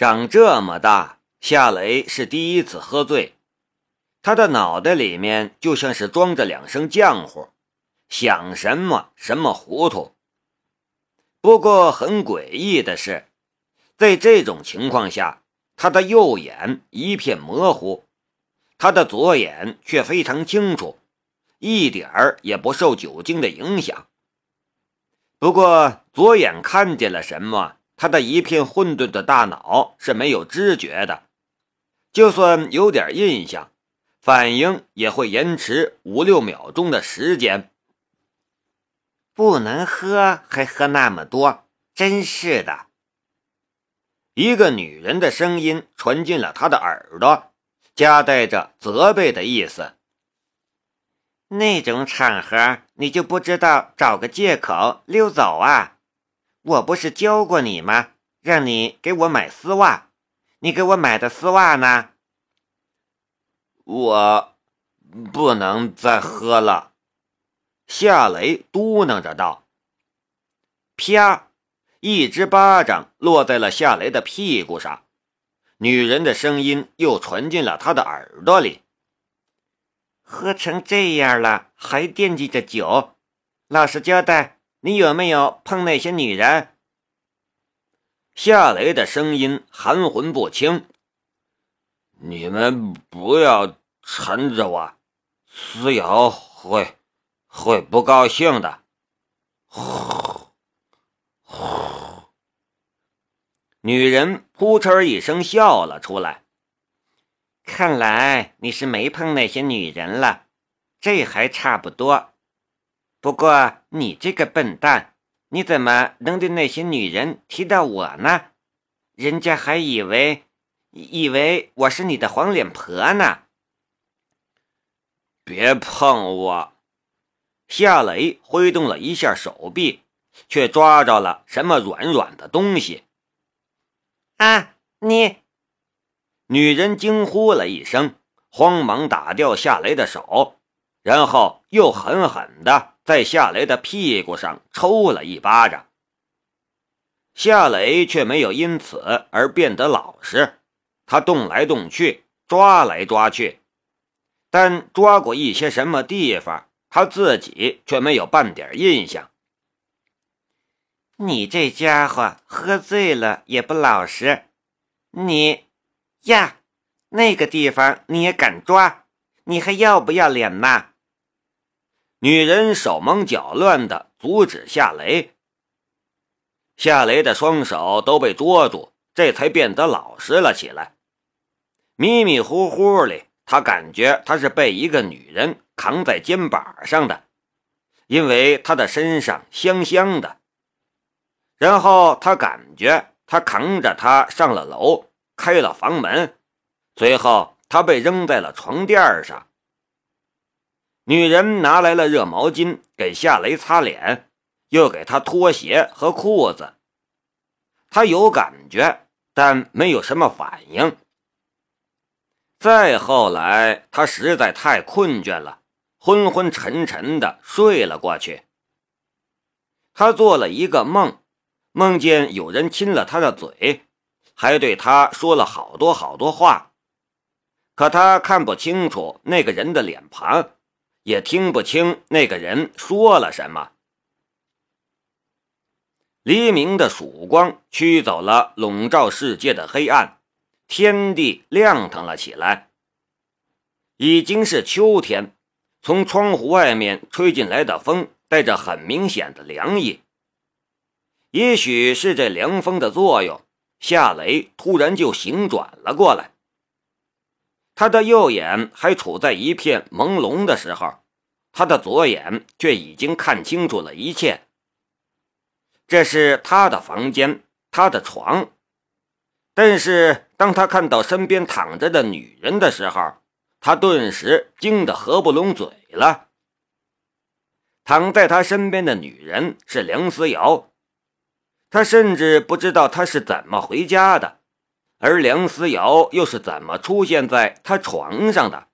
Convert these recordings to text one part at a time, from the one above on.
长这么大，夏雷是第一次喝醉，他的脑袋里面就像是装着两声浆糊，想什么什么糊涂。不过很诡异的是，在这种情况下，他的右眼一片模糊，他的左眼却非常清楚，一点儿也不受酒精的影响。不过左眼看见了什么？他的一片混沌的大脑是没有知觉的，就算有点印象，反应也会延迟五六秒钟的时间。不能喝还喝那么多，真是的！一个女人的声音传进了他的耳朵，夹带着责备的意思。那种场合，你就不知道找个借口溜走啊？我不是教过你吗？让你给我买丝袜，你给我买的丝袜呢？我不能再喝了。夏雷嘟囔着道。啪！一只巴掌落在了夏雷的屁股上，女人的声音又传进了他的耳朵里。喝成这样了，还惦记着酒？老实交代。你有没有碰那些女人？夏雷的声音含混不清。你们不要缠着我，思瑶会会不高兴的。女人扑哧一声笑了出来。看来你是没碰那些女人了，这还差不多。不过你这个笨蛋，你怎么能对那些女人提到我呢？人家还以为以为我是你的黄脸婆呢。别碰我！夏雷挥动了一下手臂，却抓着了什么软软的东西。啊！你！女人惊呼了一声，慌忙打掉夏雷的手，然后又狠狠的。在夏雷的屁股上抽了一巴掌，夏雷却没有因此而变得老实。他动来动去，抓来抓去，但抓过一些什么地方，他自己却没有半点印象。你这家伙喝醉了也不老实，你呀，那个地方你也敢抓？你还要不要脸呐？女人手忙脚乱地阻止夏雷，夏雷的双手都被捉住，这才变得老实了起来。迷迷糊糊里，他感觉他是被一个女人扛在肩膀上的，因为他的身上香香的。然后他感觉他扛着他上了楼，开了房门，随后他被扔在了床垫上。女人拿来了热毛巾给夏雷擦脸，又给他脱鞋和裤子。他有感觉，但没有什么反应。再后来，他实在太困倦了，昏昏沉沉的睡了过去。他做了一个梦，梦见有人亲了他的嘴，还对他说了好多好多话，可他看不清楚那个人的脸庞。也听不清那个人说了什么。黎明的曙光驱走了笼罩世界的黑暗，天地亮堂了起来。已经是秋天，从窗户外面吹进来的风带着很明显的凉意。也许是这凉风的作用，夏雷突然就醒转了过来。他的右眼还处在一片朦胧的时候，他的左眼却已经看清楚了一切。这是他的房间，他的床。但是当他看到身边躺着的女人的时候，他顿时惊得合不拢嘴了。躺在他身边的女人是梁思瑶，他甚至不知道她是怎么回家的。而梁思瑶又是怎么出现在他床上的？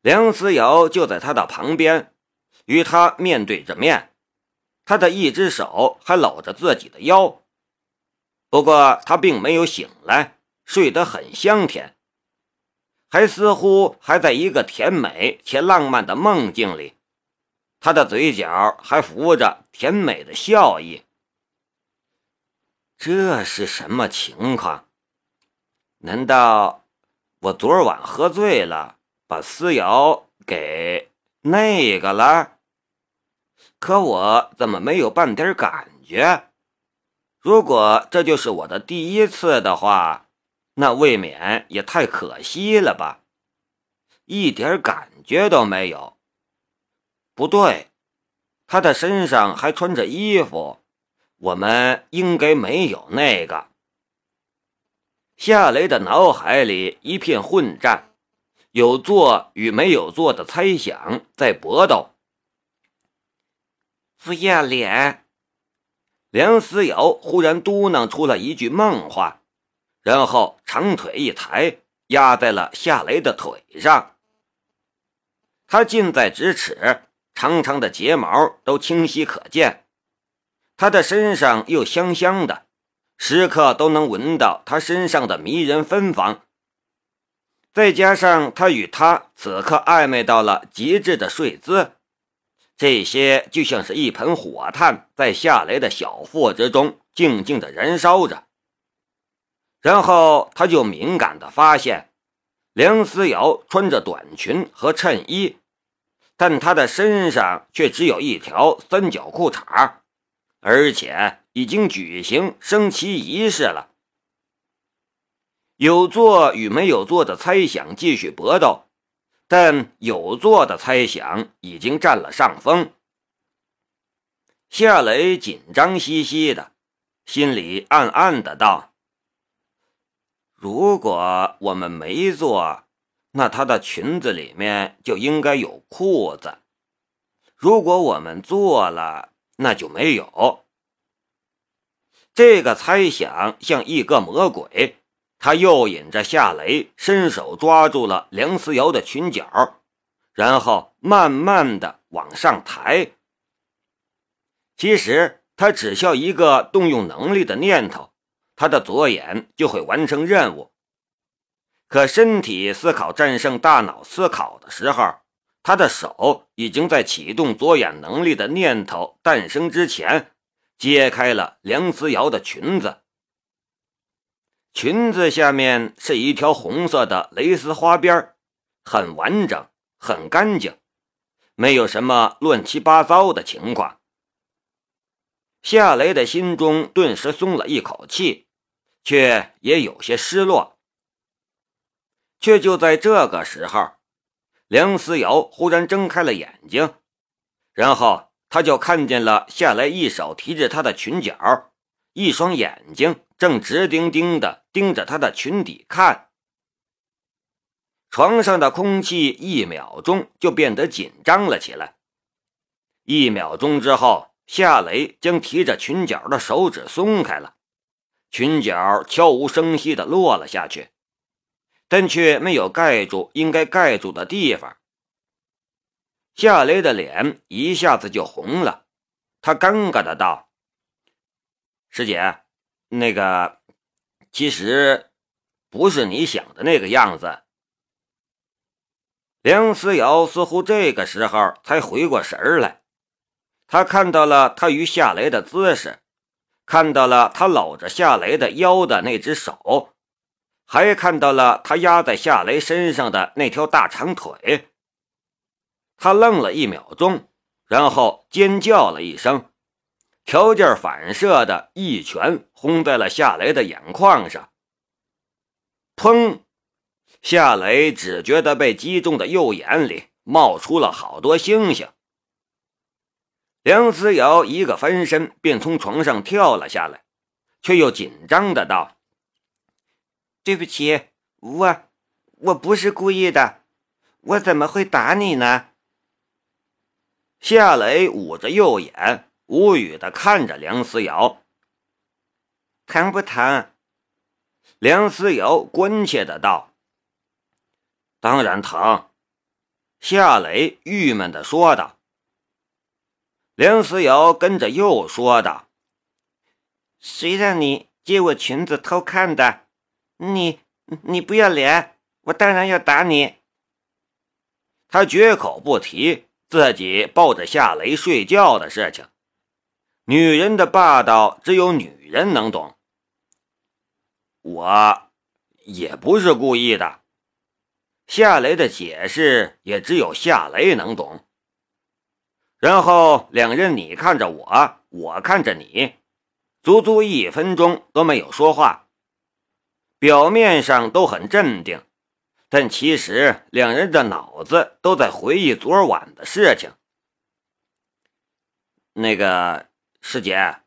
梁思瑶就在他的旁边，与他面对着面，他的一只手还搂着自己的腰。不过他并没有醒来，睡得很香甜，还似乎还在一个甜美且浪漫的梦境里。他的嘴角还浮着甜美的笑意。这是什么情况？难道我昨晚喝醉了，把思瑶给那个了？可我怎么没有半点感觉？如果这就是我的第一次的话，那未免也太可惜了吧！一点感觉都没有。不对，他的身上还穿着衣服，我们应该没有那个。夏雷的脑海里一片混战，有做与没有做的猜想在搏斗。不要脸！梁思瑶忽然嘟囔出了一句梦话，然后长腿一抬，压在了夏雷的腿上。他近在咫尺，长长的睫毛都清晰可见。他的身上又香香的，时刻都能闻到他身上的迷人芬芳。再加上他与他此刻暧昧到了极致的睡姿。这些就像是一盆火炭，在夏雷的小腹之中静静的燃烧着。然后他就敏感的发现，梁思瑶穿着短裙和衬衣，但她的身上却只有一条三角裤衩，而且已经举行升旗仪式了。有做与没有做的猜想继续搏斗。但有做的猜想已经占了上风。夏雷紧张兮兮的，心里暗暗的道：“如果我们没做，那她的裙子里面就应该有裤子；如果我们做了，那就没有。”这个猜想像一个魔鬼。他诱引着夏雷，伸手抓住了梁思瑶的裙角，然后慢慢的往上抬。其实他只需要一个动用能力的念头，他的左眼就会完成任务。可身体思考战胜大脑思考的时候，他的手已经在启动左眼能力的念头诞生之前，揭开了梁思瑶的裙子。裙子下面是一条红色的蕾丝花边，很完整，很干净，没有什么乱七八糟的情况。夏雷的心中顿时松了一口气，却也有些失落。却就在这个时候，梁思瑶忽然睁开了眼睛，然后他就看见了夏雷一手提着她的裙角，一双眼睛。正直盯盯的盯着她的裙底看，床上的空气一秒钟就变得紧张了起来。一秒钟之后，夏雷将提着裙角的手指松开了，裙角悄无声息的落了下去，但却没有盖住应该盖住的地方。夏雷的脸一下子就红了，他尴尬的道：“师姐。”那个，其实不是你想的那个样子。梁思瑶似乎这个时候才回过神来，他看到了他与夏雷的姿势，看到了他搂着夏雷的腰的那只手，还看到了他压在夏雷身上的那条大长腿。他愣了一秒钟，然后尖叫了一声。条件反射的一拳轰在了夏雷的眼眶上，砰！夏雷只觉得被击中的右眼里冒出了好多星星。梁思瑶一个翻身便从床上跳了下来，却又紧张的道：“对不起，我我不是故意的，我怎么会打你呢？”夏雷捂着右眼。无语的看着梁思瑶，疼不疼？梁思瑶关切的道：“当然疼。”夏雷郁闷的说道。梁思瑶跟着又说道：“谁让你借我裙子偷看的。你你不要脸，我当然要打你。他绝口不提自己抱着夏雷睡觉的事情。女人的霸道，只有女人能懂。我也不是故意的。夏雷的解释也只有夏雷能懂。然后两人你看着我，我看着你，足足一分钟都没有说话。表面上都很镇定，但其实两人的脑子都在回忆昨晚的事情。那个师姐，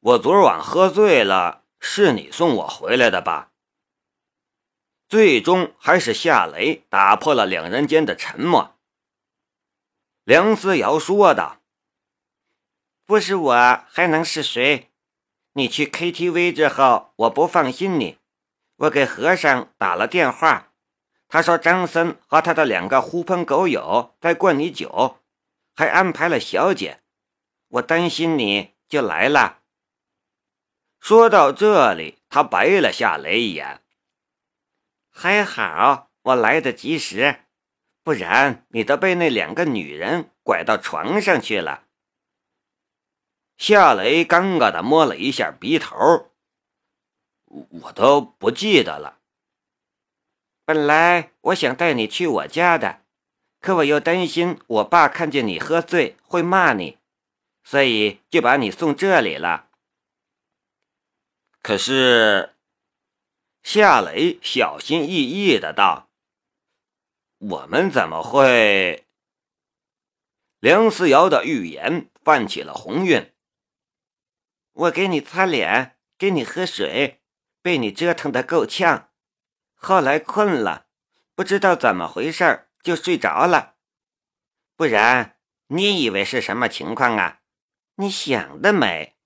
我昨晚喝醉了，是你送我回来的吧？最终还是夏雷打破了两人间的沉默。梁思瑶说道：“不是我还能是谁？你去 KTV 之后，我不放心你，我给和尚打了电话，他说张森和他的两个狐朋狗友在灌你酒，还安排了小姐，我担心你就来了。”说到这里，他白了夏雷一眼。还好我来得及时，不然你都被那两个女人拐到床上去了。夏雷尴尬的摸了一下鼻头，我都不记得了。本来我想带你去我家的，可我又担心我爸看见你喝醉会骂你，所以就把你送这里了。可是。夏雷小心翼翼的道：“我们怎么会？”梁思瑶的预言泛起了红晕。我给你擦脸，给你喝水，被你折腾的够呛。后来困了，不知道怎么回事就睡着了。不然你以为是什么情况啊？你想得美！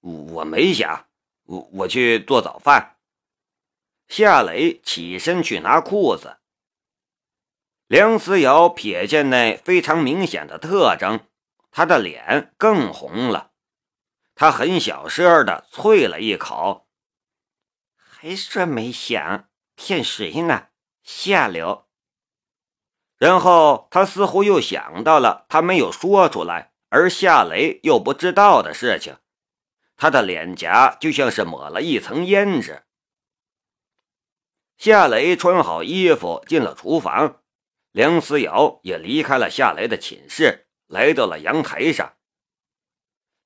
我没想。我我去做早饭。夏雷起身去拿裤子。梁思瑶瞥见那非常明显的特征，他的脸更红了。他很小声的啐了一口，还说没想骗谁呢？下流。然后他似乎又想到了他没有说出来，而夏雷又不知道的事情。他的脸颊就像是抹了一层胭脂。夏雷穿好衣服进了厨房，梁思瑶也离开了夏雷的寝室，来到了阳台上。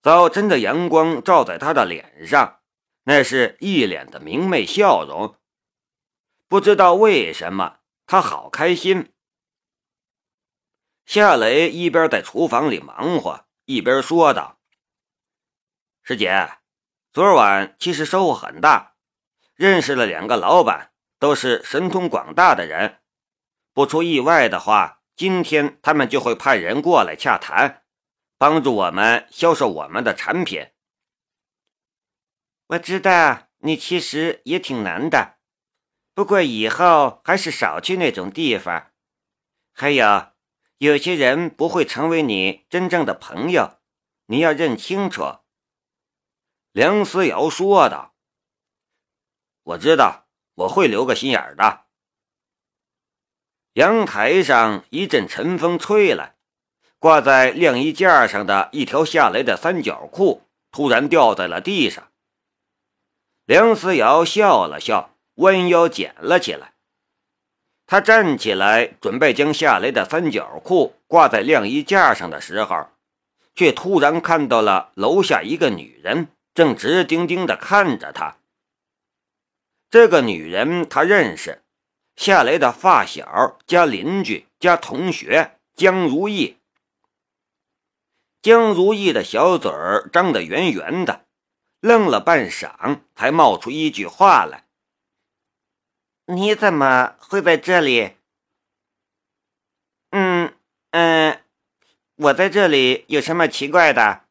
早晨的阳光照在他的脸上，那是一脸的明媚笑容。不知道为什么，他好开心。夏雷一边在厨房里忙活，一边说道。师姐，昨晚其实收获很大，认识了两个老板，都是神通广大的人。不出意外的话，今天他们就会派人过来洽谈，帮助我们销售我们的产品。我知道你其实也挺难的，不过以后还是少去那种地方。还有，有些人不会成为你真正的朋友，你要认清楚。梁思瑶说道：“我知道，我会留个心眼的。”阳台上一阵晨风吹来，挂在晾衣架上的一条夏雷的三角裤突然掉在了地上。梁思瑶笑了笑，弯腰捡了起来。他站起来准备将夏雷的三角裤挂在晾衣架上的时候，却突然看到了楼下一个女人。正直盯盯地看着他。这个女人他认识，夏雷的发小加邻居加同学江如意。江如意的小嘴儿张得圆圆的，愣了半晌，才冒出一句话来：“你怎么会在这里？”“嗯嗯，我在这里有什么奇怪的？”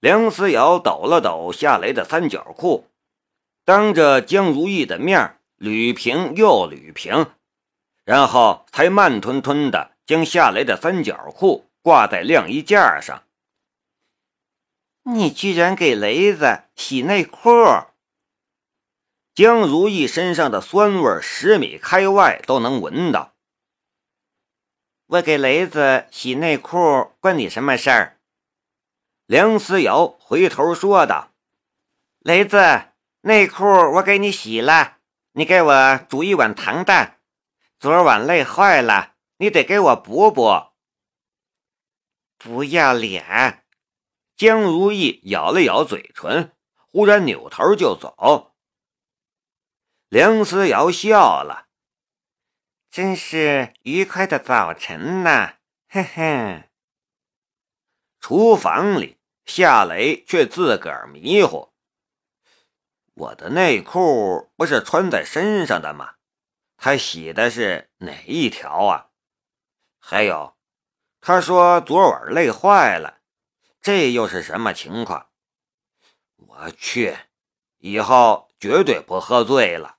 梁思瑶抖了抖夏雷的三角裤，当着江如意的面捋平又捋平，然后才慢吞吞的将夏雷的三角裤挂在晾衣架上。你居然给雷子洗内裤！江如意身上的酸味十米开外都能闻到。我给雷子洗内裤关你什么事儿？梁思瑶回头说道：“雷子，内裤我给你洗了，你给我煮一碗糖蛋。昨晚累坏了，你得给我补补。”不要脸！江如意咬了咬嘴唇，忽然扭头就走。梁思瑶笑了。真是愉快的早晨呐，嘿嘿。厨房里，夏雷却自个儿迷糊。我的内裤不是穿在身上的吗？他洗的是哪一条啊？还有，他说昨晚累坏了，这又是什么情况？我去，以后绝对不喝醉了。